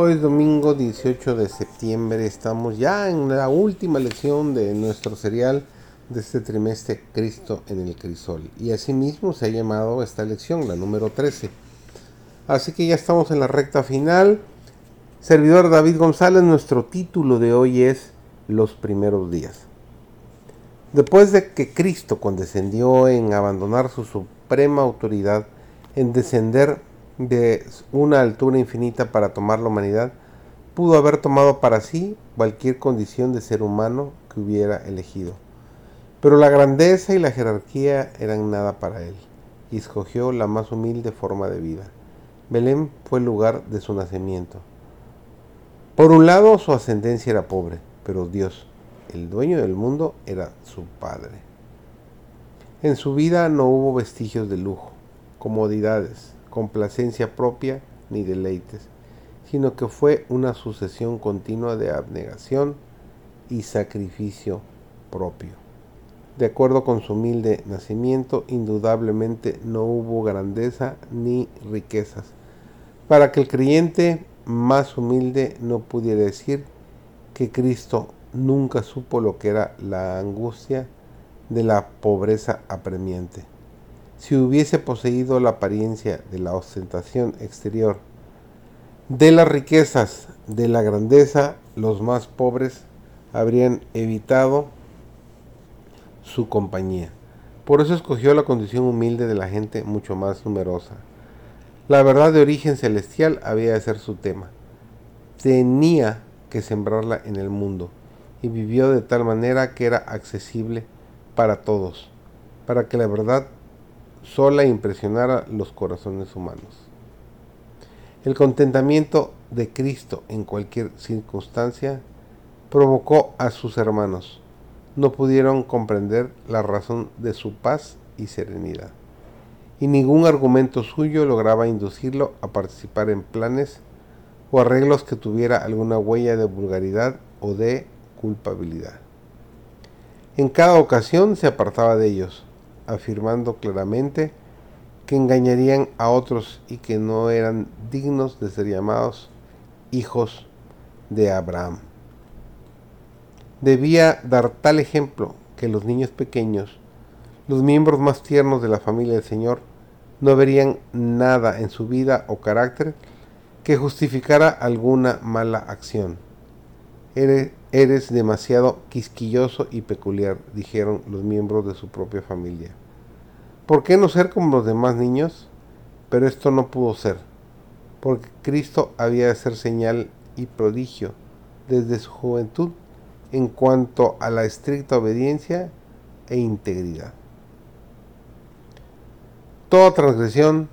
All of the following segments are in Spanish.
Hoy es domingo 18 de septiembre, estamos ya en la última lección de nuestro serial de este trimestre Cristo en el Crisol. Y asimismo se ha llamado esta lección, la número 13. Así que ya estamos en la recta final. Servidor David González, nuestro título de hoy es Los primeros días. Después de que Cristo condescendió en abandonar su suprema autoridad, en descender de una altura infinita para tomar la humanidad, pudo haber tomado para sí cualquier condición de ser humano que hubiera elegido. Pero la grandeza y la jerarquía eran nada para él, y escogió la más humilde forma de vida. Belén fue el lugar de su nacimiento. Por un lado, su ascendencia era pobre, pero Dios, el dueño del mundo, era su Padre. En su vida no hubo vestigios de lujo, comodidades, complacencia propia ni deleites, sino que fue una sucesión continua de abnegación y sacrificio propio. De acuerdo con su humilde nacimiento, indudablemente no hubo grandeza ni riquezas, para que el creyente más humilde no pudiera decir que Cristo nunca supo lo que era la angustia de la pobreza apremiante si hubiese poseído la apariencia de la ostentación exterior, de las riquezas, de la grandeza, los más pobres habrían evitado su compañía. Por eso escogió la condición humilde de la gente mucho más numerosa. La verdad de origen celestial había de ser su tema. Tenía que sembrarla en el mundo y vivió de tal manera que era accesible para todos, para que la verdad sola impresionara los corazones humanos. El contentamiento de Cristo en cualquier circunstancia provocó a sus hermanos. No pudieron comprender la razón de su paz y serenidad. Y ningún argumento suyo lograba inducirlo a participar en planes o arreglos que tuviera alguna huella de vulgaridad o de culpabilidad. En cada ocasión se apartaba de ellos, afirmando claramente que engañarían a otros y que no eran dignos de ser llamados hijos de Abraham. Debía dar tal ejemplo que los niños pequeños, los miembros más tiernos de la familia del Señor, no verían nada en su vida o carácter que justificara alguna mala acción. Eres demasiado quisquilloso y peculiar, dijeron los miembros de su propia familia. ¿Por qué no ser como los demás niños? Pero esto no pudo ser, porque Cristo había de ser señal y prodigio desde su juventud en cuanto a la estricta obediencia e integridad. Toda transgresión,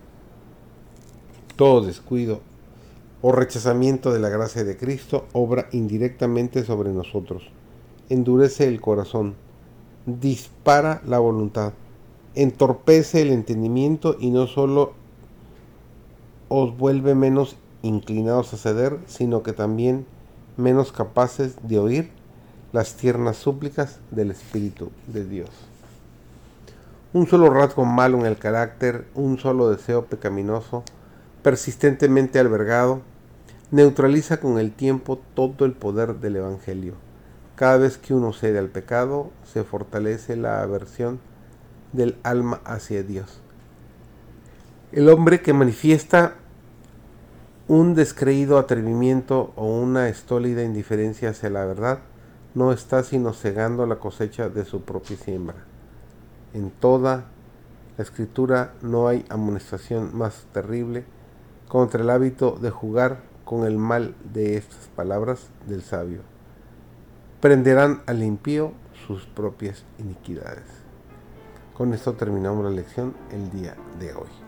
todo descuido o rechazamiento de la gracia de Cristo obra indirectamente sobre nosotros, endurece el corazón, dispara la voluntad, entorpece el entendimiento y no solo os vuelve menos inclinados a ceder, sino que también menos capaces de oír las tiernas súplicas del Espíritu de Dios. Un solo rasgo malo en el carácter, un solo deseo pecaminoso, persistentemente albergado, neutraliza con el tiempo todo el poder del Evangelio. Cada vez que uno cede al pecado, se fortalece la aversión del alma hacia Dios. El hombre que manifiesta un descreído atrevimiento o una estólida indiferencia hacia la verdad no está sino cegando la cosecha de su propia siembra. En toda la escritura no hay amonestación más terrible contra el hábito de jugar con el mal de estas palabras del sabio. Prenderán al impío sus propias iniquidades. Con esto terminamos la lección el día de hoy.